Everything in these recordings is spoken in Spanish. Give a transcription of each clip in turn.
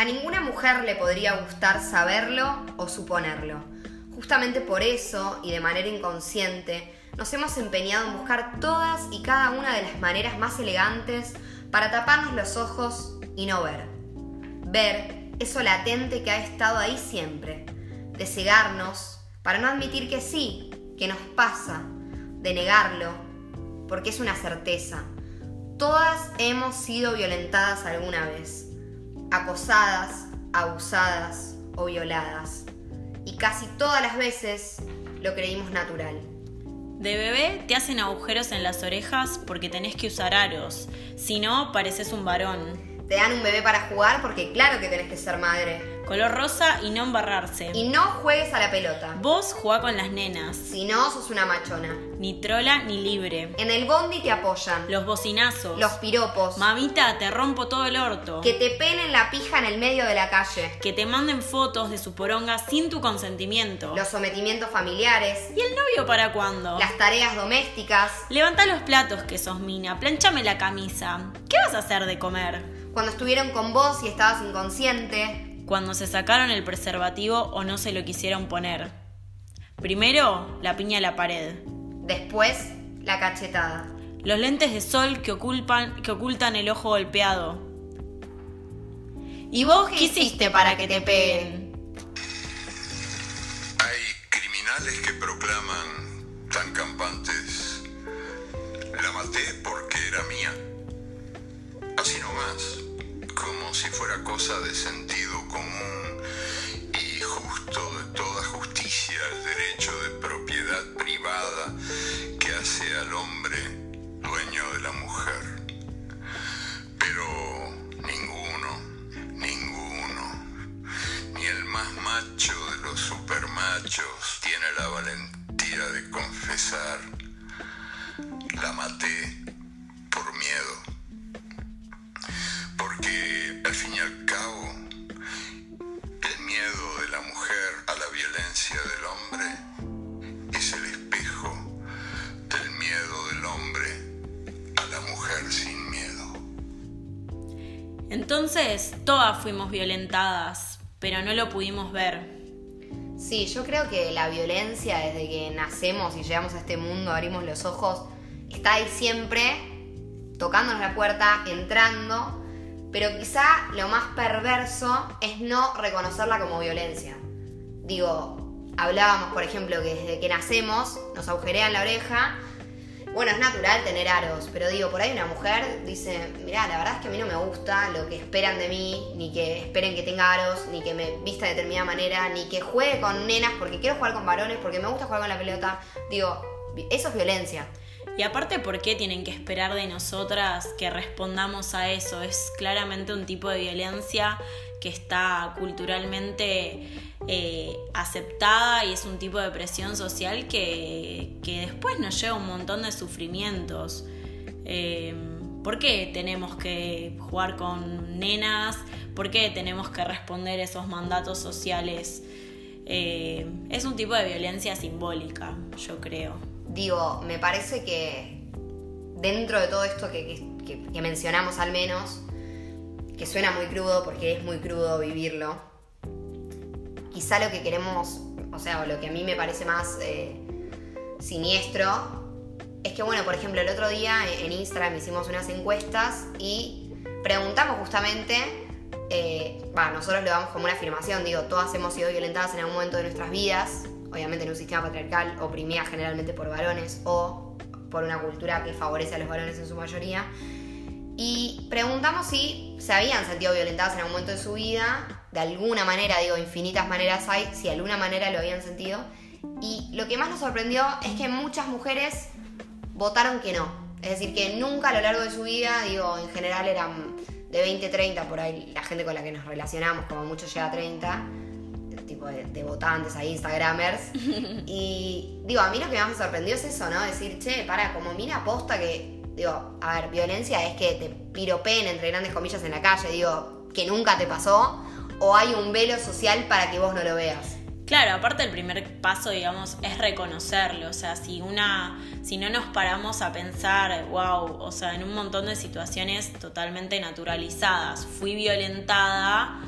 A ninguna mujer le podría gustar saberlo o suponerlo. Justamente por eso, y de manera inconsciente, nos hemos empeñado en buscar todas y cada una de las maneras más elegantes para taparnos los ojos y no ver. Ver eso latente que ha estado ahí siempre, de cegarnos para no admitir que sí, que nos pasa, de negarlo, porque es una certeza. Todas hemos sido violentadas alguna vez, acosadas, abusadas o violadas. Y casi todas las veces lo creímos natural. De bebé te hacen agujeros en las orejas porque tenés que usar aros. Si no, pareces un varón te dan un bebé para jugar porque claro que tenés que ser madre. Color rosa y no embarrarse. Y no juegues a la pelota. Vos jugá con las nenas. Si no, sos una machona. Ni trola ni libre. En el bondi te apoyan. Los bocinazos. Los piropos. Mamita, te rompo todo el orto. Que te penen la pija en el medio de la calle. Que te manden fotos de su poronga sin tu consentimiento. Los sometimientos familiares. ¿Y el novio para cuándo? Las tareas domésticas. Levanta los platos que sos mina. Planchame la camisa. ¿Qué vas a hacer de comer? cuando estuvieron con vos y estabas inconsciente. Cuando se sacaron el preservativo o no se lo quisieron poner. Primero, la piña a la pared. Después, la cachetada. Los lentes de sol que, ocultan, que ocultan el ojo golpeado. ¿Y vos qué hiciste para que te peguen? Hay criminales que proclaman tan campantes. La maté porque era mía. Así nomás si fuera cosa de sentido común y justo de toda justicia el derecho de propiedad privada que hace al hombre fuimos violentadas, pero no lo pudimos ver. Sí, yo creo que la violencia desde que nacemos y llegamos a este mundo, abrimos los ojos, está ahí siempre, tocándonos la puerta, entrando pero quizá lo más perverso es no reconocerla como violencia. Digo, hablábamos, por ejemplo, que desde que nacemos nos agujerean la oreja. Bueno, es natural tener aros, pero digo, por ahí una mujer dice, mira, la verdad es que a mí no me gusta lo que esperan de mí, ni que esperen que tenga aros, ni que me vista de determinada manera, ni que juegue con nenas porque quiero jugar con varones, porque me gusta jugar con la pelota. Digo, eso es violencia. Y aparte, ¿por qué tienen que esperar de nosotras que respondamos a eso? Es claramente un tipo de violencia que está culturalmente eh, aceptada y es un tipo de presión social que, después nos lleva un montón de sufrimientos. Eh, ¿Por qué tenemos que jugar con nenas? ¿Por qué tenemos que responder esos mandatos sociales? Eh, es un tipo de violencia simbólica, yo creo digo, me parece que dentro de todo esto que, mencionamos al menos, que suena muy crudo porque es muy crudo vivirlo, quizá lo que queremos, o sea, lo que a mí me parece más eh, siniestro, es que, bueno, por ejemplo, el otro día en Instagram hicimos unas encuestas y preguntamos justamente, eh, nosotros le damos como una afirmación, digo, todas hemos sido violentadas en algún momento de nuestras vidas, obviamente en un sistema patriarcal oprimida generalmente por varones o por una cultura que favorece a los varones en su mayoría. Y preguntamos si se habían sentido violentadas en algún momento de su vida, de alguna manera, digo, infinitas maneras hay, si de alguna manera lo habían sentido. Y lo que más nos sorprendió es que muchas mujeres votaron que no. Es decir, que nunca a lo largo de su vida, digo, en general eran de 20, 30, por ahí la gente con la que nos relacionamos, como mucho llega a 30, tipo de, votantes, ahí, Instagramers. y digo, a mí lo que más me sorprendió es eso, ¿no? Decir, che, para, como mira aposta que, digo, a ver, violencia es que te piropen entre grandes comillas en la calle, digo, que nunca te pasó, o hay un velo social para que vos no lo veas. Claro, aparte el primer paso, digamos, es reconocerlo. O sea, si una. si no nos paramos a pensar, wow, o sea, en un montón de situaciones totalmente naturalizadas, fui violentada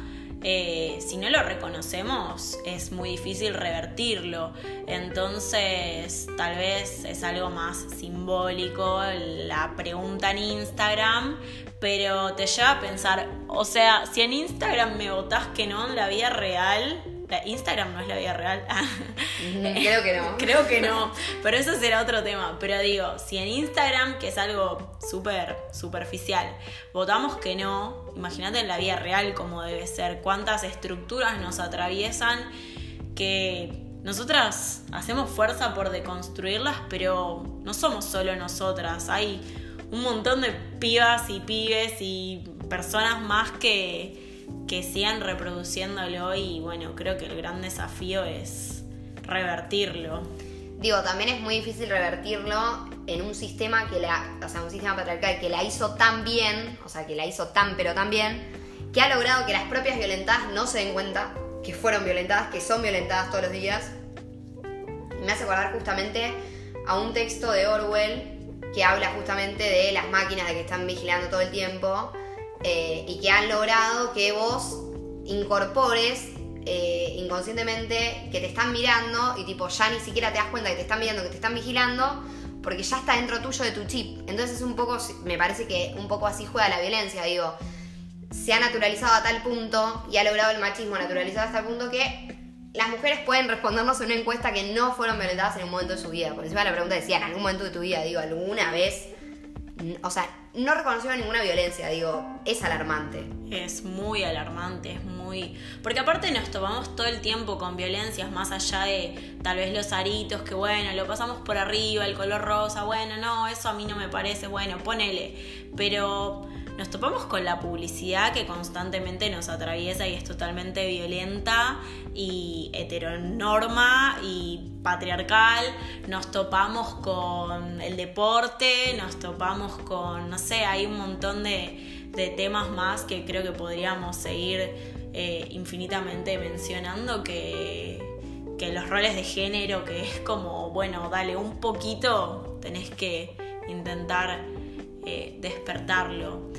eh, si no lo reconocemos es muy difícil revertirlo. Entonces tal vez es algo más simbólico la pregunta en Instagram, pero te lleva a pensar, o sea, si en Instagram me votás que no en la vida real, Instagram no es la vida real. Creo que no. Creo que no. Pero eso será otro tema. Pero digo, si en Instagram, que es algo súper superficial, votamos que no, imagínate en la vida real cómo debe ser. Cuántas estructuras nos atraviesan que nosotras hacemos fuerza por deconstruirlas, pero no somos solo nosotras. Hay un montón de pibas y pibes y personas más que que sigan reproduciéndolo y bueno, creo que el gran desafío es revertirlo. Digo, también es muy difícil revertirlo en un sistema que la, o sea, un sistema patriarcal que la hizo tan bien, o sea, que la hizo tan pero tan bien, que ha logrado que las propias violentadas no se den cuenta que fueron violentadas, que son violentadas todos los días. Y me hace acordar justamente a un texto de Orwell que habla justamente de las máquinas de que están vigilando todo el tiempo eh, y que han logrado que vos incorpores eh, inconscientemente que te están mirando y tipo ya ni siquiera te das cuenta que te están mirando, que te están vigilando, porque ya está dentro tuyo de tu chip. Entonces es un poco, me parece que un poco así juega la violencia, digo, se ha naturalizado a tal punto y ha logrado el machismo naturalizado hasta el punto que las mujeres pueden respondernos en una encuesta que no fueron violentadas en un momento de su vida. Por encima la pregunta decía, en algún momento de tu vida, digo, alguna vez, o sea, no reconocieron ninguna violencia, digo, es alarmante. Es muy alarmante, es muy... Porque aparte nos tomamos todo el tiempo con violencias, más allá de tal vez los aritos, que bueno, lo pasamos por arriba, el color rosa, bueno, no, eso a mí no me parece, bueno, ponele. Pero nos topamos con la publicidad que constantemente nos atraviesa y es totalmente violenta y heteronorma y patriarcal. Nos topamos con el deporte, nos topamos con, no sé, hay un montón de, temas más que creo que podríamos seguir eh, infinitamente mencionando que, que los roles de género, que es como, bueno, dale un poquito, tenés que intentar eh, despertarlo.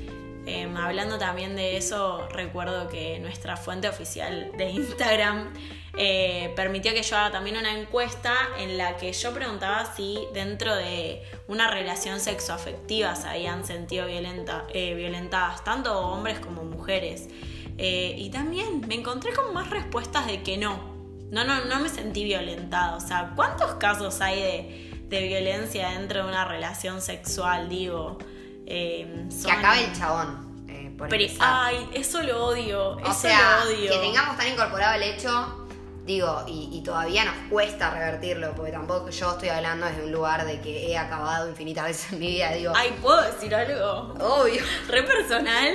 Em, hablando también de eso, recuerdo que nuestra fuente oficial de Instagram eh, permitió que yo haga también una encuesta en la que yo preguntaba si dentro de una relación sexoafectiva se habían sentido violenta, eh, violentadas, tanto hombres como mujeres. y también me encontré con más respuestas de que no. No, no, no me sentí violentada. O sea, ¿cuántos casos hay de violencia dentro de una relación sexual? Digo, eh, que acabe el chabón. Eh, Pero, ay, eso lo odio. O sea, que tengamos tan incorporado el hecho, digo, y, todavía nos cuesta revertirlo, porque tampoco yo estoy hablando desde un lugar de que he acabado infinitas veces en mi vida, digo. Ay, ¿puedo decir algo? Obvio. ¿Re personal?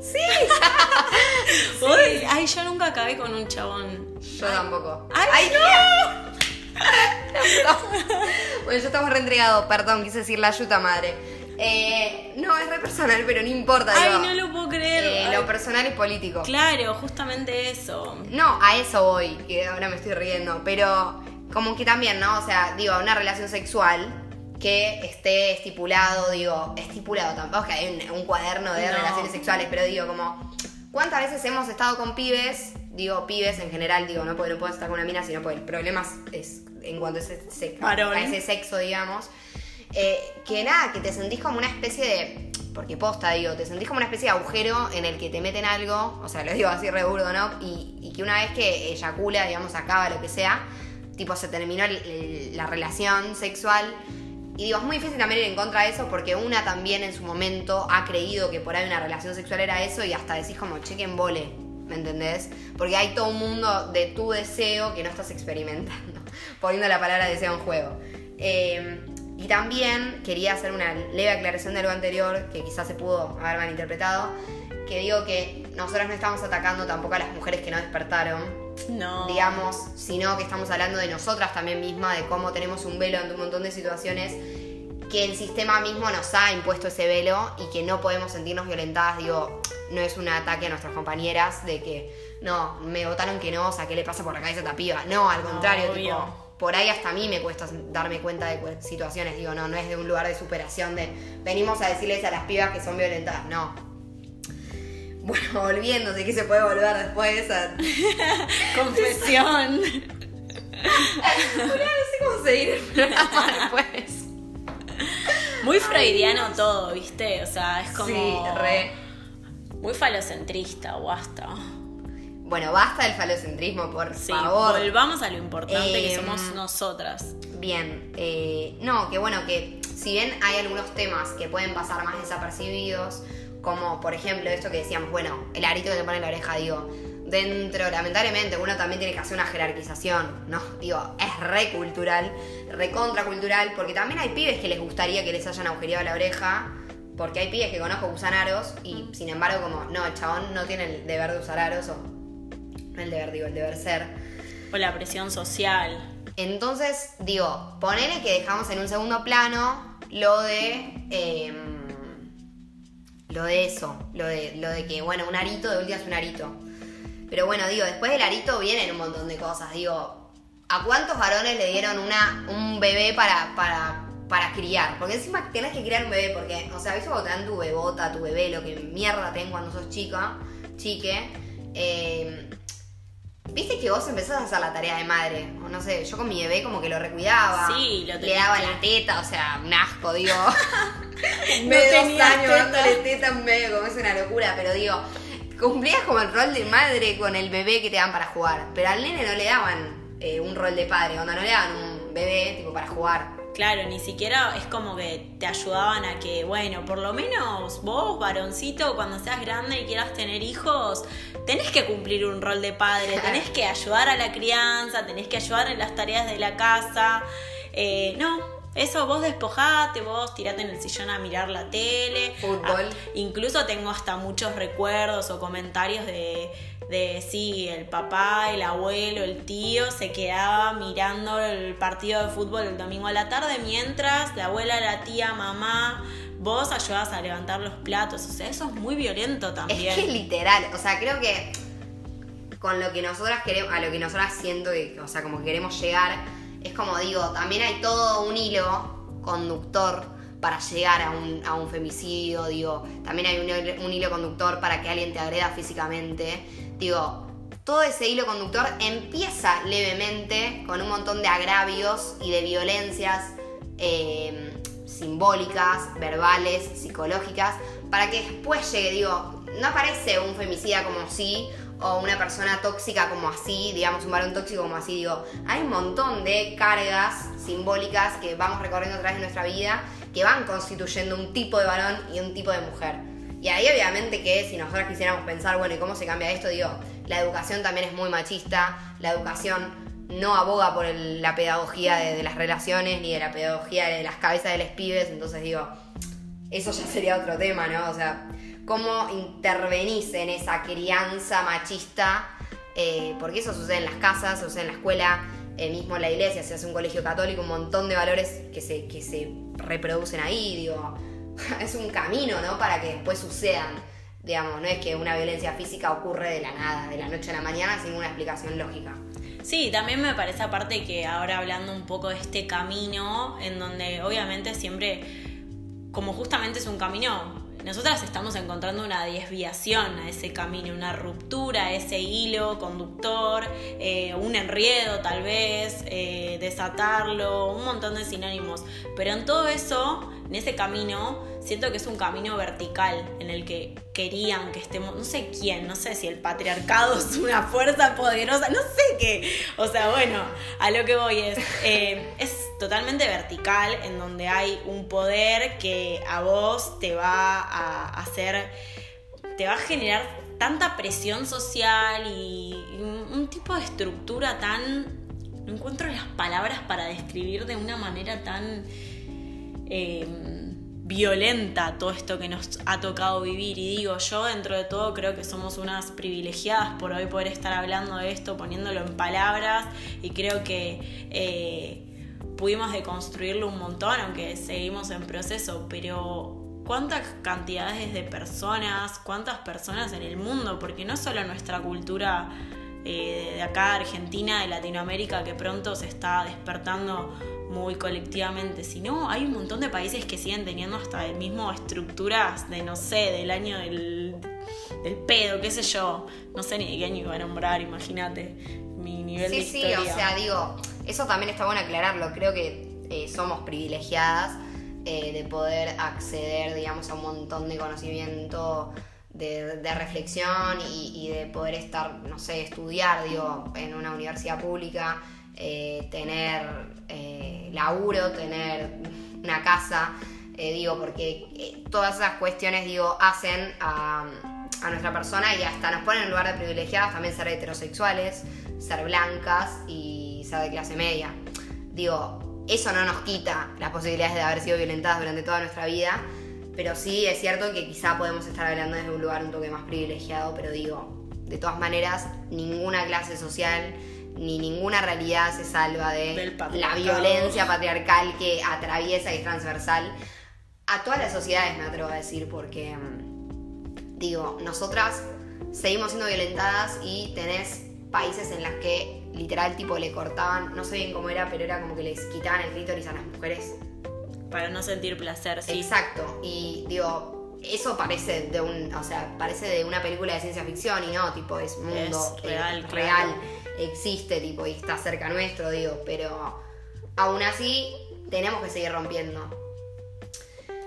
Sí. Ay, yo nunca acabé con un chabón. Yo tampoco. Ay, no. bueno, yo estamos reentregados, perdón, quise decir la ayuda madre. Eh, no, es re personal, pero no importa. Ay, no lo puedo creer. Eh, lo personal es político. Claro, justamente eso. No, a eso voy, que ahora me estoy riendo. Pero como que también, ¿no? O sea, digo, una relación sexual que esté estipulado, digo, estipulado tampoco, que hay un, cuaderno de relaciones sexuales, pero digo, como, ¿cuántas veces hemos estado con pibes? Digo, pibes en general, digo, no, porque no puedo estar con una mina, sino porque el problema es en cuanto a ese, a ese sexo, digamos eh, que nada, que te sentís como una especie de. Porque posta, digo, te sentís como una especie de agujero en el que te meten algo, o sea, lo digo así re burdo, ¿no? Y, que una vez que eyacula, digamos, acaba lo que sea, tipo, se terminó la relación sexual. Y digo, es muy difícil también ir en contra de eso porque una también en su momento ha creído que por ahí una relación sexual era eso y hasta decís como chequen vole, ¿me entendés? Porque hay todo un mundo de tu deseo que no estás experimentando, poniendo la palabra deseo en juego. Eh, y también quería hacer una leve aclaración de algo anterior, que quizás se pudo haber malinterpretado, que digo que nosotros no estamos atacando tampoco a las mujeres que no despertaron. No. Digamos, sino que estamos hablando de nosotras también mismas, de cómo tenemos un velo ante un montón de situaciones que el sistema mismo nos ha impuesto ese velo y que no podemos sentirnos violentadas. Digo, no es un ataque a nuestras compañeras de que, no, me votaron que no, o sea, ¿qué le pasa por la cabeza a esta piba? No, al contrario, tipo por ahí hasta a mí me cuesta darme cuenta de situaciones, digo, no, no es de un lugar de superación de venimos a decirles a las pibas que son violentas, no. Bueno, volviendo, sí que se puede volver después a... Confesión. no sé cómo seguir el programa después. Muy freudiano todo, ¿viste? O sea, es como. Sí, re. Muy falocentrista, basta. Bueno, basta del falocentrismo, por Sí, favor. volvamos a lo importante que Em, somos nosotras. Bien, eh, no, que bueno, que si bien hay algunos temas que pueden pasar más desapercibidos, como por ejemplo esto que decíamos, bueno, el arito que te pone en la oreja, digo, dentro, lamentablemente, uno también tiene que hacer una jerarquización, ¿no? Digo, es re cultural, re contracultural, porque también hay pibes que les gustaría que les hayan agujereado la oreja, porque hay pibes que conozco que usan aros y sin embargo como, no, el chabón no tiene el deber de usar aros, o no el deber, digo, el deber ser. O la presión social. Entonces, digo, ponele que dejamos en un segundo plano lo de. em, lo de eso. Lo de, lo de que, bueno, un arito de última es un arito. Pero bueno, digo, después del arito vienen un montón de cosas. Digo, ¿a cuántos varones le dieron una, un bebé para, para, para criar? Porque encima tienes que criar un bebé, porque, o sea, ¿viste cuando te dan tu bebota, tu bebé, lo que mierda ten cuando sos chica, chique? Eh, Viste que vos empezás a hacer la tarea de madre, o no sé, yo con mi bebé como que lo recuidaba. Sí, lo Le daba la teta, o sea, un asco, digo. Me dos años teta. dándole teta en medio, como es una locura, pero digo, cumplías como el rol de madre con el bebé que te dan para jugar. Pero al nene no le daban eh, un rol de padre, cuando no le daban un bebé tipo para jugar. Claro, ni siquiera es como que te ayudaban a que, bueno, por lo menos vos, varoncito, cuando seas grande y quieras tener hijos, tenés que cumplir un rol de padre, tenés que ayudar a la crianza, tenés que ayudar en las tareas de la casa. Eh, no, eso vos despojate, vos tirate en el sillón a mirar la tele. Fútbol. Ah, incluso tengo hasta muchos recuerdos o comentarios de, de sí, el papá, el abuelo, el tío se quedaba mirando el partido de fútbol el domingo a la tarde mientras la abuela, la tía, mamá, vos ayudabas a levantar los platos. O sea, eso es muy violento también. Es que es literal, o sea, creo que con lo que nosotras queremos, a lo que nosotras siento que, o sea, como que queremos llegar, es como digo, también hay todo un hilo conductor para llegar a un, a un femicidio, digo, también hay un, hilo- conductor para que alguien te agreda físicamente, digo, todo ese hilo conductor empieza levemente con un montón de agravios y de violencias eh, simbólicas, verbales, psicológicas, para que después llegue, digo, no aparece un femicida como así, o una persona tóxica como así, digamos, un varón tóxico como así, digo, hay un montón de cargas simbólicas que vamos recorriendo a través de nuestra vida, que van constituyendo un tipo de varón y un tipo de mujer. Y ahí obviamente que si nosotros quisiéramos pensar, bueno, ¿y cómo se cambia esto? Digo, la educación también es muy machista, la educación no aboga por la pedagogía de, de las relaciones ni de la pedagogía de las cabezas de los pibes, entonces digo, eso ya sería otro tema, ¿no? O sea, cómo intervenís en esa crianza machista, eh, porque eso sucede en las casas, sucede en la escuela, eh, mismo en la iglesia, se hace un colegio católico, un montón de valores que se, que se reproducen ahí, digo, es un camino, ¿no? Para que después sucedan, digamos, no es que una violencia física ocurre de la nada, de la noche a la mañana, sin una explicación lógica. Sí, también me parece aparte que ahora hablando un poco de este camino, en donde obviamente siempre, como justamente es un camino, nosotras estamos encontrando una desviación a ese camino, una ruptura a ese hilo conductor, eh, un enriedo tal vez, eh, desatarlo, un montón de sinónimos. Pero en todo eso, en ese camino, siento que es un camino vertical en el que querían que estemos, no sé quién, no sé si el patriarcado es una fuerza poderosa, no sé qué. O sea, bueno, a lo que voy es, eh, es totalmente vertical en donde hay un poder que a vos te va a hacer, te va a generar tanta presión social y, un tipo de estructura tan... No encuentro las palabras para describir de una manera tan eh, violenta todo esto que nos ha tocado vivir. Y digo, yo dentro de todo creo que somos unas privilegiadas por hoy poder estar hablando de esto, poniéndolo en palabras. Y creo que eh, pudimos deconstruirlo un montón, aunque seguimos en proceso. Pero cuántas cantidades de personas, cuántas personas en el mundo, porque no solo nuestra cultura eh, de acá, Argentina, de Latinoamérica, que pronto se está despertando muy colectivamente, sino hay un montón de países que siguen teniendo hasta el mismo estructuras de, no sé, del año del del pedo, qué sé yo. No sé ni de qué año iba a nombrar, imagínate mi nivel sí, de Sí, historia. sí, o sea, digo, eso también está bueno aclararlo. Creo que eh, somos privilegiadas eh, de poder acceder, digamos, a un montón de conocimiento, de, reflexión y, de poder estar, no sé, estudiar, digo, en una universidad pública, eh, tener laburo, tener una casa, digo, porque todas esas cuestiones, digo, hacen a, a nuestra persona y hasta nos ponen en lugar de privilegiadas también ser heterosexuales, ser blancas y de clase media. Digo, eso no nos quita las posibilidades de haber sido violentadas durante toda nuestra vida, pero sí es cierto que quizá podemos estar hablando desde un lugar un toque más privilegiado, pero digo, de todas maneras, ninguna clase social ni ninguna realidad se salva de la violencia patriarcal que atraviesa y es transversal a todas las sociedades, me atrevo a decir, porque mm, digo, nosotras seguimos siendo violentadas y tenés países en los que literal tipo le cortaban, no sé bien cómo era, pero era como que les quitaban el clítoris a las mujeres. Para no sentir placer, sí. Exacto. Y digo, eso parece de un, o sea, parece de una película de ciencia ficción y no, tipo, es mundo Es real, eh, claro. real, existe, tipo, y está cerca nuestro, digo, pero aún así tenemos que seguir rompiendo.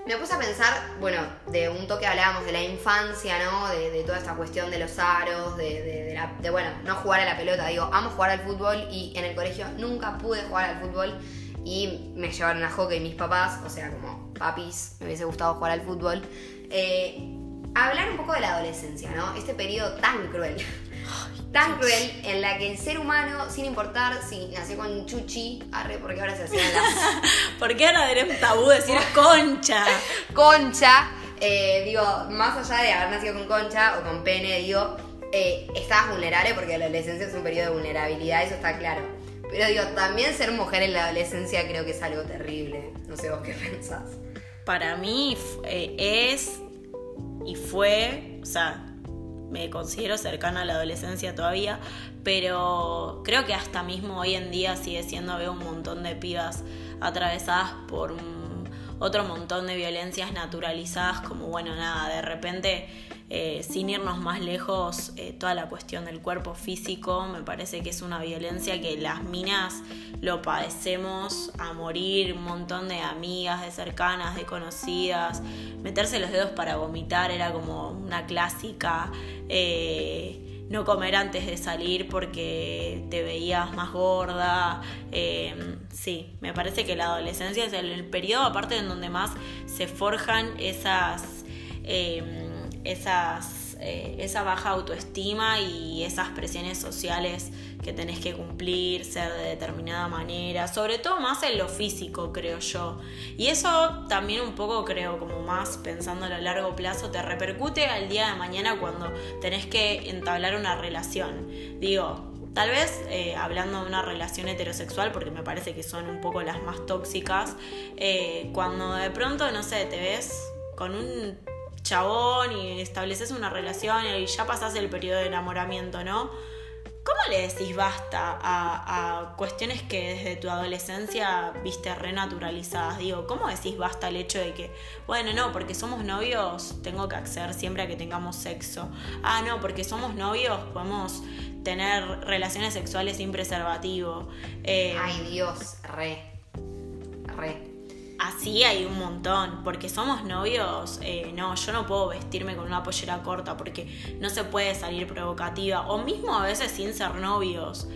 Me puse a pensar, bueno, de un toque hablábamos de la infancia, ¿no? De, toda esta cuestión de los aros, de, de- de la- de, bueno, no jugar a la pelota. Digo, amo jugar al fútbol y en el colegio nunca pude jugar al fútbol y me llevaron a hockey mis papás, o sea, como papis, me hubiese gustado jugar al fútbol. Eh, hablar un poco de la adolescencia, ¿no? Este periodo tan cruel. Tan cruel en la que el ser humano, sin importar si nació con chuchi, arre, porque ahora se hacían las ¿Por qué ahora era un tabú decir concha? concha, eh, digo, más allá de haber nacido con concha o con pene, digo, eh, estabas vulnerable porque la adolescencia es un periodo de vulnerabilidad, eso está claro. Pero digo, también ser mujer en la adolescencia creo que es algo terrible. No sé vos qué pensás. Para mí eh, es y fue, o sea, me considero cercana a la adolescencia todavía, pero creo que hasta mismo hoy en día sigue siendo, veo un montón de pibas atravesadas por otro montón de violencias naturalizadas, como bueno, nada, de repente, eh, sin irnos más lejos, eh, toda la cuestión del cuerpo físico, me parece que es una violencia que las minas lo padecemos a morir, un montón de amigas, de cercanas, de conocidas, meterse los dedos para vomitar era como una clásica. eh, no comer antes de salir porque te veías más gorda. sí, me parece que la adolescencia es el, periodo aparte en donde más se forjan esas, esas, eh, esa baja autoestima y esas presiones sociales que tenés que cumplir, ser de determinada manera, sobre todo más en lo físico, creo yo. Y eso también un poco creo como más pensando a largo plazo te repercute al día de mañana cuando tenés que entablar una relación. Digo, Tal vez eh, hablando de una relación heterosexual, porque me parece que son un poco las más tóxicas, eh, cuando de pronto, no sé, te ves con un chabón y estableces una relación y ya pasás el periodo de enamoramiento, ¿no? ¿Cómo le decís basta a, a cuestiones que desde tu adolescencia viste renaturalizadas? Digo, ¿cómo decís basta al hecho de que, bueno, no, porque somos novios tengo que acceder siempre a que tengamos sexo? Ah, no, porque somos novios podemos tener relaciones sexuales sin preservativo. Eh, Ay, Dios, re. Re. Así hay un montón, porque somos novios, eh, no, yo no puedo vestirme con una pollera corta porque no se puede salir provocativa, o mismo a veces sin ser novios.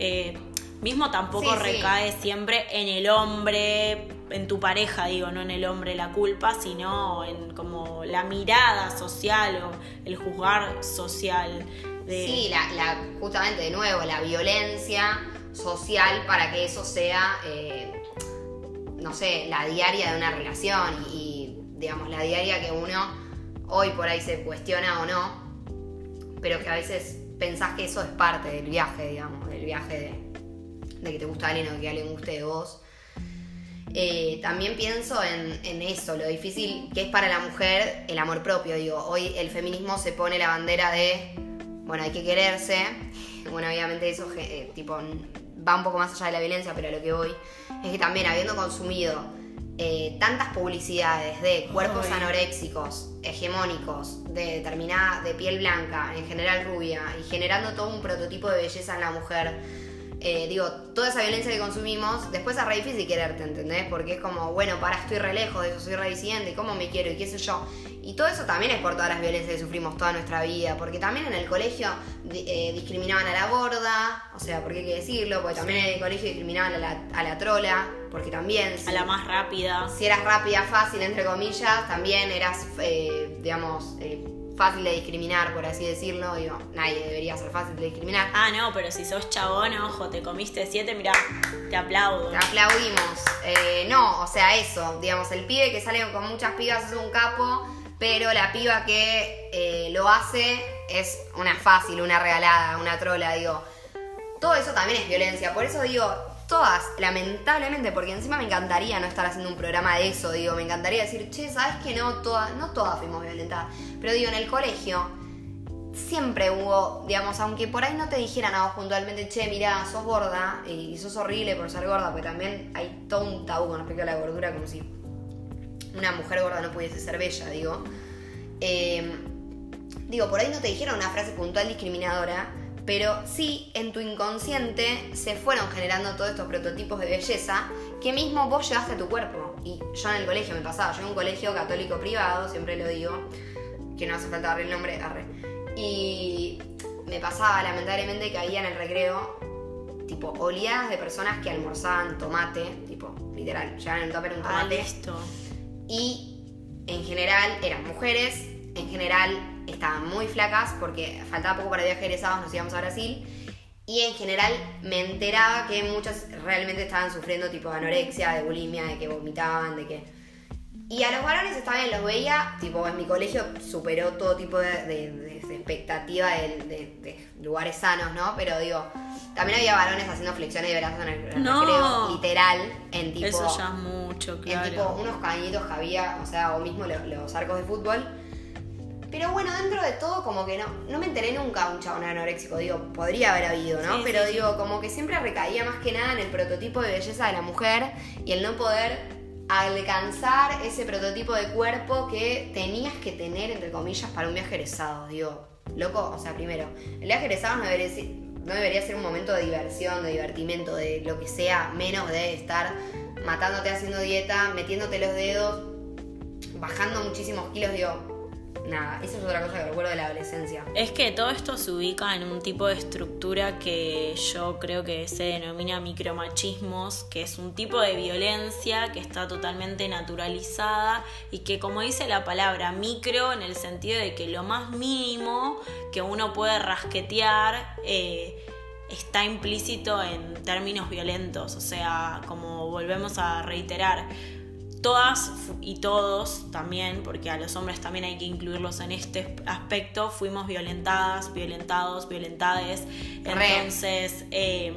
Eh, mismo tampoco Sí, sí. recae siempre en el hombre, en tu pareja, digo, no en el hombre la culpa, sino en como la mirada social o el juzgar social. De, Sí, la, la- justamente de nuevo, la violencia social para que eso sea, eh, no sé, la diaria de una relación y, digamos, la diaria que uno hoy por ahí se cuestiona o no, pero que a veces pensás que eso es parte del viaje, digamos, del viaje de, que te gusta alguien o que alguien guste de vos. Eh, también pienso en, en eso, lo difícil que es para la mujer el amor propio. Digo, hoy el feminismo se pone la bandera de, bueno, hay que quererse. Bueno, obviamente eso eh, tipo, va un poco más allá de la violencia, pero a lo que voy es que también habiendo consumido eh, tantas publicidades de cuerpos Ay. anoréxicos, hegemónicos, de determinada, de piel blanca, en general rubia, y generando todo un prototipo de belleza en la mujer. Eh, digo, toda esa violencia que consumimos, después es re difícil quererte, ¿entendés? Porque es como, bueno, para, estoy re lejos de eso, soy re disidente, ¿cómo me quiero? Y qué sé yo. Y todo eso también es por todas las violencias que sufrimos toda nuestra vida, porque también en el colegio eh, discriminaban a la gorda, o sea, porque hay que decirlo, porque también en el colegio discriminaban a la, a la trola, porque también... A la más rápida. si eras rápida, fácil, entre comillas, también eras, eh, digamos, fácil de discriminar, por así decirlo. Digo, nadie debería ser fácil de discriminar. Ah, no, pero si sos chabón, ojo, te comiste siete, mirá, te aplaudo. Te aplaudimos. Eh, no, o sea, eso, digamos, el pibe que sale con muchas pibas es un capo, pero la piba que eh, lo hace es una fácil, una regalada, una trola, digo. Todo eso también es violencia, por eso digo, todas, lamentablemente, porque encima me encantaría no estar haciendo un programa de eso, digo, me encantaría decir, che, ¿sabes que no todas, no todas fuimos violentadas? Pero digo, en el colegio siempre hubo, digamos, aunque por ahí no te dijeran a vos puntualmente, che, mira, sos gorda y sos horrible por ser gorda, porque también hay todo un con respecto a la gordura, como si una mujer gorda no pudiese ser bella, digo. Eh, digo, por ahí no te dijeron una frase puntual discriminadora, pero sí en tu inconsciente se fueron generando todos estos prototipos de belleza que mismo vos llevaste a tu cuerpo. Y yo en el colegio me pasaba, yo en un colegio católico privado, siempre lo digo, que no hace falta darle el nombre, arre. Y me pasaba lamentablemente que había en el recreo, tipo, oleadas de personas que almorzaban tomate, tipo, literal, llevaban en el tupper un Ah, tomate. listo. Y en general eran mujeres, en general estaban muy flacas porque faltaba poco para viaje egresados, nos íbamos a Brasil. Y en general me enteraba que muchas realmente estaban sufriendo tipo de anorexia, de bulimia, de que vomitaban, de que... Y a los varones está bien, los veía, tipo en mi colegio superó todo tipo de, de- de- de expectativa de, lugares sanos, ¿no? Pero digo, también había varones haciendo flexiones de brazos en el, en No. recreo, literal, en tipo... Eso ya mucho, En claro. tipo unos cañitos que había, o sea, o mismo lo- los, arcos de fútbol. Pero bueno, dentro de todo, como que no, no me enteré nunca de un chabón anoréxico. Digo, podría haber habido, ¿no? Sí, Pero sí, digo, como que siempre recaía más que nada en el prototipo de belleza de la mujer y el no poder alcanzar ese prototipo de cuerpo que tenías que tener, entre comillas, para un viaje egresado. Digo, loco, o sea, primero, el viaje egresado no debería ser, no debería ser un momento de diversión, de divertimento, de lo que sea, menos de estar matándote haciendo dieta, metiéndote los dedos, bajando muchísimos kilos, digo, nada, eso es otra cosa que recuerdo de la adolescencia. Es que todo esto se ubica en un tipo de estructura que yo creo que se denomina micromachismos, que es un tipo de violencia que está totalmente naturalizada y que como dice la palabra micro en el sentido de que lo más mínimo que uno puede rasquetear eh, está implícito en términos violentos, o sea, como volvemos a reiterar, todas y todos también, porque a los hombres también hay que incluirlos en este aspecto, fuimos violentadas, violentados, violentades. Entonces, eh,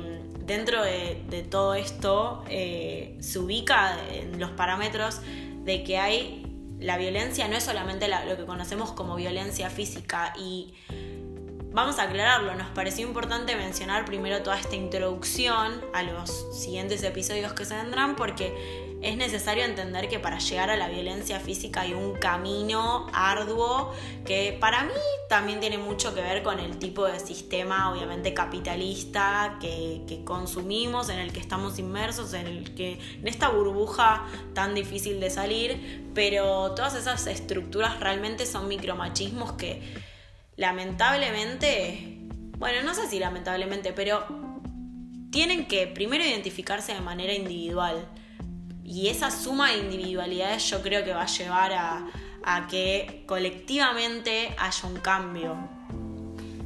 dentro de, de todo esto, eh, se ubica en los parámetros de que hay la violencia, no es solamente la- lo que conocemos como violencia física y Vamos a aclararlo, nos pareció importante mencionar primero toda esta introducción a los siguientes episodios que se vendrán porque es necesario entender que para llegar a la violencia física hay un camino arduo que para mí también tiene mucho que ver con el tipo de sistema obviamente capitalista que, consumimos, en el que estamos inmersos, en el que en esta burbuja tan difícil de salir, pero todas esas estructuras realmente son micromachismos que lamentablemente, bueno, no sé si lamentablemente, pero tienen que primero identificarse de manera individual. Y esa suma de individualidades yo creo que va a llevar a, que colectivamente haya un cambio.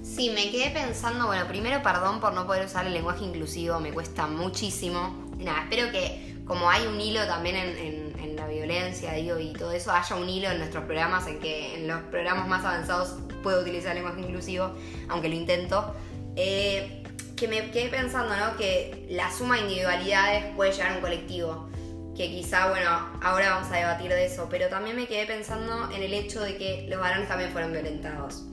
Sí, me quedé pensando, bueno, primero perdón por no poder usar el lenguaje inclusivo, me cuesta muchísimo. Nada, espero que como hay un hilo también en, la violencia, y todo eso, haya un hilo en nuestros programas, en que en los programas más avanzados puedo utilizar el lenguaje inclusivo, aunque lo intento. Eh, que me quedé pensando, ¿no? Que la suma de individualidades puede llegar a un colectivo. Que quizá, bueno, ahora vamos a debatir de eso, pero también me quedé pensando en el hecho de que los varones también fueron violentados.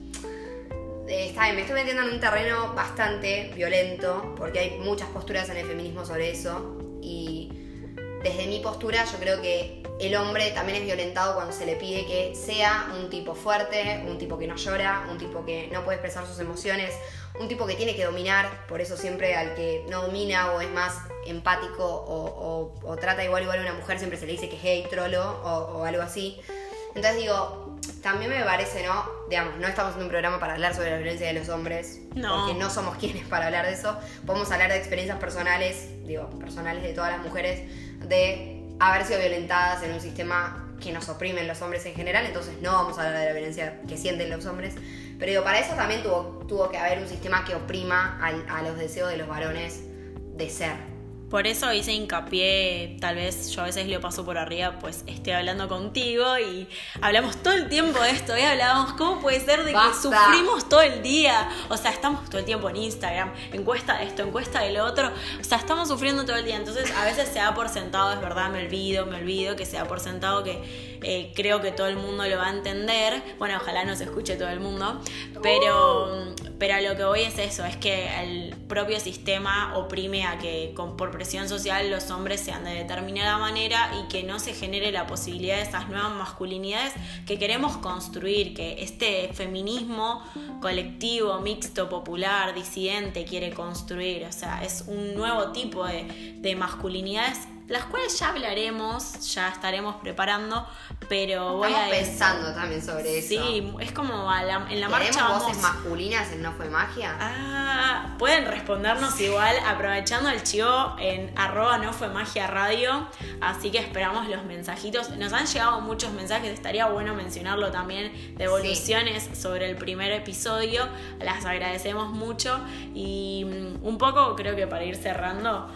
Eh, está bien, me estoy metiendo en un terreno bastante violento, porque hay muchas posturas en el feminismo sobre eso. Y desde mi postura, yo creo que el hombre también es violentado cuando se le pide que sea un tipo fuerte, un tipo que no llora, un tipo que no puede expresar sus emociones, un tipo que tiene que dominar, por eso siempre al que no domina o es más empático o, trata igual igual a una mujer siempre se le dice que es gay, trolo o, o algo así. Entonces digo, también me parece, ¿no? Digamos, no estamos en un programa para hablar sobre la violencia de los hombres, no. porque no somos quienes para hablar de eso. Podemos hablar de experiencias personales, digo, personales de todas las mujeres, de haber sido violentadas en un sistema que nos oprimen los hombres en general, entonces no vamos a hablar de la violencia que sienten los hombres. Pero digo, para eso también tuvo, tuvo que haber un sistema que oprima a los deseos de los varones de ser. Por eso hice hincapié, tal vez yo a veces lo paso por arriba, pues estoy hablando contigo y hablamos todo el tiempo de esto, y hablábamos, ¿cómo puede ser de que sufrimos todo el día? O sea, estamos todo el tiempo en Instagram, encuesta de esto, encuesta de lo otro, o sea, estamos sufriendo todo el día, entonces a veces se da por sentado, es verdad, me olvido, me olvido que se da por sentado que eh, creo que todo el mundo lo va a entender, bueno, ojalá no se escuche todo el mundo, pero, pero a lo que voy es eso, es que el propio sistema oprime a que por social los hombres sean de determinada manera y que no se genere la posibilidad de esas nuevas masculinidades que queremos construir, que este feminismo colectivo, mixto, popular, disidente quiere construir. O sea, es un nuevo tipo de, de masculinidades las cuales ya hablaremos, ya estaremos preparando, pero voy Estamos pensando también sobre eso. Sí, es como en la marcha vamos... voces masculinas en No Fue Magia? Ah, pueden respondernos igual aprovechando el chivo en arroba No Fue Magia Radio, así que esperamos los mensajitos. Nos han llegado muchos mensajes, estaría bueno mencionarlo también, devoluciones sobre el primer episodio, las agradecemos mucho y mm, un poco creo que para ir cerrando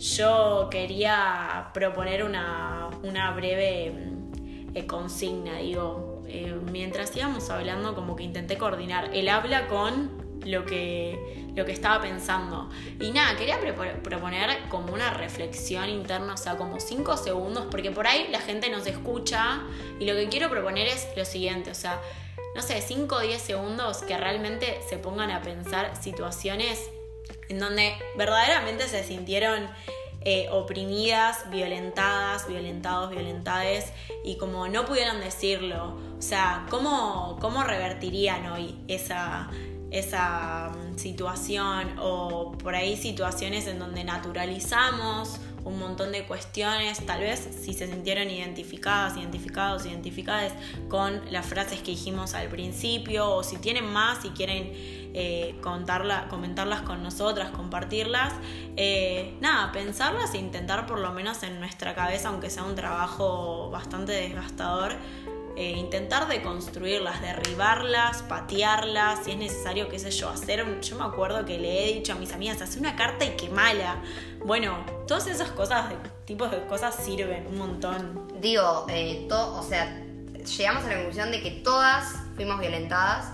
yo quería proponer una, breve mm, eh, consigna, digo, eh, mientras íbamos hablando como que intenté coordinar el habla con lo que, lo que estaba pensando. Y nada, quería proponer como una reflexión interna, o sea, como cinco segundos, porque por ahí la gente nos escucha y lo que quiero proponer es lo siguiente, o sea, no sé, 5 o 10 segundos que realmente se pongan a pensar situaciones en donde verdaderamente se sintieron eh, oprimidas, violentadas, violentados, violentades, y como no pudieron decirlo. O sea, ¿cómo, cómo revertirían hoy esa, esa mm, situación o por ahí situaciones en donde naturalizamos un montón de cuestiones, tal vez si se sintieron identificadas, identificados, identificadas con las frases que dijimos al principio, o si tienen más y quieren eh, comentarlas con nosotras, compartirlas, eh, nada, pensarlas e intentar por lo menos en nuestra cabeza, aunque sea un trabajo bastante desgastador, eh, intentar deconstruirlas, derribarlas, patearlas, si es necesario, qué sé yo, hacer. Yo me acuerdo que le he dicho a mis amigas, hacer una carta y quemala. Bueno, todas esas cosas, tipos de cosas sirven un montón. Digo, eh, o sea, llegamos a la conclusión de que todas fuimos violentadas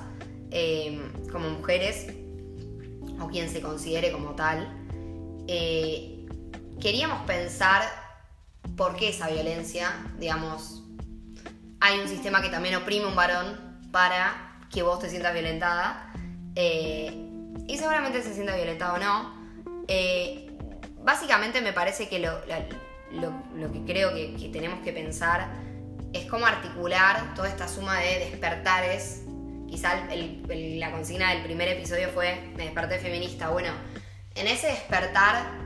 eh, como mujeres, o quien se considere como tal. queríamos pensar por qué esa violencia, digamos, hay un sistema que también oprime un varón para que vos te sientas violentada. Eh, y seguramente se sienta violentado o no. Eh, básicamente me parece que lo, que creo que, tenemos que pensar es cómo articular toda esta suma de despertares. Quizá la consigna del primer episodio fue me desperté feminista. Bueno, en ese despertar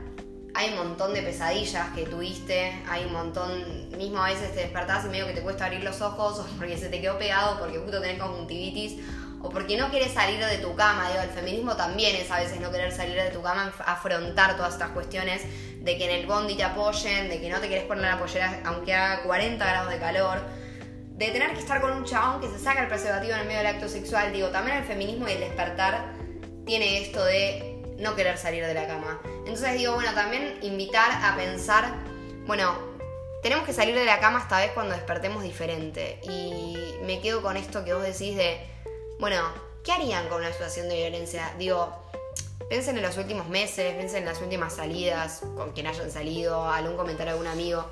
hay un montón de pesadillas que tuviste, hay un montón, mismo a veces te despertás y medio que te cuesta abrir los ojos, o porque se te quedó pegado, porque justo tenés conjuntivitis, o porque no quieres salir de tu cama. Digo, el feminismo también es a veces no querer salir de tu cama, afrontar todas estas cuestiones de que en el bondi te apoyen, de que no te querés poner la pollera aunque haga 40 grados de calor, de tener que estar con un chabón que se saca el preservativo en el medio del acto sexual. Digo, también el feminismo y el despertar tiene esto de no querer salir de la cama. Entonces digo, bueno, también invitar a pensar, bueno, tenemos que salir de la cama esta vez cuando despertemos diferente. Y me quedo con esto que vos decís de, bueno, ¿qué harían con una situación de violencia? Digo, piensen en los últimos meses, piensen en las últimas salidas, con quien hayan salido, algún comentario de algún amigo.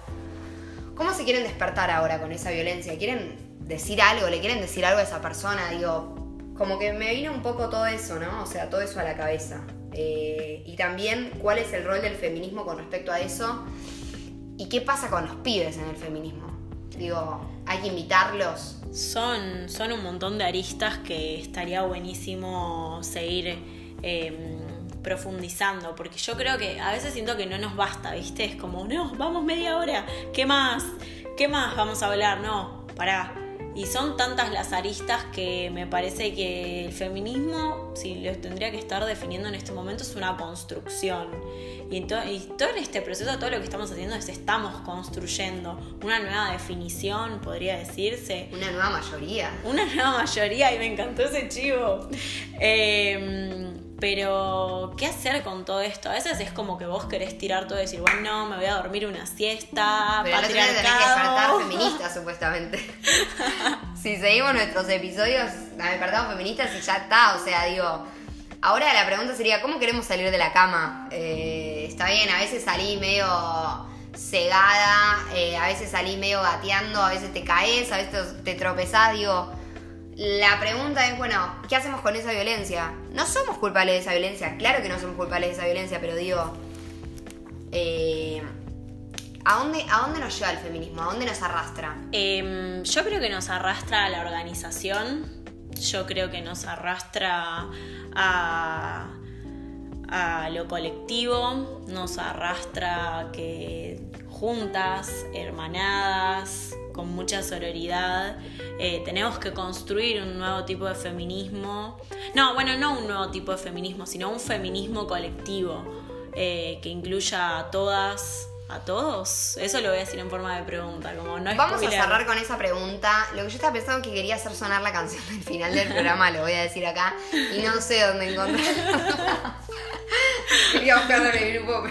¿Cómo se quieren despertar ahora con esa violencia? ¿Quieren decir algo? ¿Le quieren decir algo a esa persona? Digo, como que me vino un poco todo eso, ¿no? O sea, todo eso a la cabeza. Eh, y también cuál es el rol del feminismo con respecto a eso. ¿Y qué pasa con los pibes en el feminismo? Digo, hay que invitarlos. Son, son un montón de aristas que estaría buenísimo seguir eh, profundizando, porque yo creo que a veces siento que no nos basta, ¿viste? Es como, no, vamos media hora, ¿qué más? ¿Qué más vamos a hablar? No, pará. Y son tantas las aristas que me parece que el feminismo, si lo tendría que estar definiendo en este momento, es una construcción. Y, en to- y todo en este proceso, todo lo que estamos haciendo es estamos construyendo una nueva definición, podría decirse. Una nueva mayoría. Una nueva mayoría y me encantó ese chivo. Eh, pero, ¿qué hacer con todo esto? A veces es como que vos querés tirar todo y decir, bueno, me voy a dormir una siesta, Pero día tenés que despertar patriarcado. feministas, supuestamente. si seguimos nuestros episodios, despertamos feministas y ya está. O sea, digo. Ahora la pregunta sería: ¿cómo queremos salir de la cama? Eh, está bien, a veces salí medio cegada, eh, a veces salí medio gateando, a veces te caes, a veces te tropezás. Digo, la pregunta es: bueno, ¿qué hacemos con esa violencia? No somos culpables de esa violencia, claro que no somos culpables de esa violencia, pero digo. Eh, ¿a, dónde, ¿A dónde nos lleva el feminismo? ¿A dónde nos arrastra? Eh, yo creo que nos arrastra a la organización, yo creo que nos arrastra a, a lo colectivo, nos arrastra que juntas, hermanadas, con mucha sororidad, eh, tenemos que construir un nuevo tipo de feminismo. No, bueno, no un nuevo tipo de feminismo, sino un feminismo colectivo eh, que incluya a todas, a todos. Eso lo voy a decir en forma de pregunta, como no es Vamos a cerrar con esa pregunta. Lo que yo estaba pensando que quería hacer sonar la canción del final del programa, lo voy a decir acá, y no sé dónde encontrarla. quería buscarla en el grupo,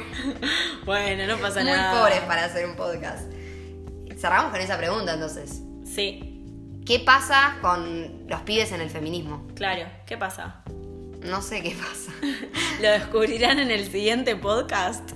Bueno, no pasa muy nada. pobres para hacer un podcast. Cerramos con esa pregunta entonces. Sí, ¿Qué pasa con los pibes en el feminismo? claro. ¿Qué pasa? No sé qué pasa. Lo descubrirán en el siguiente podcast.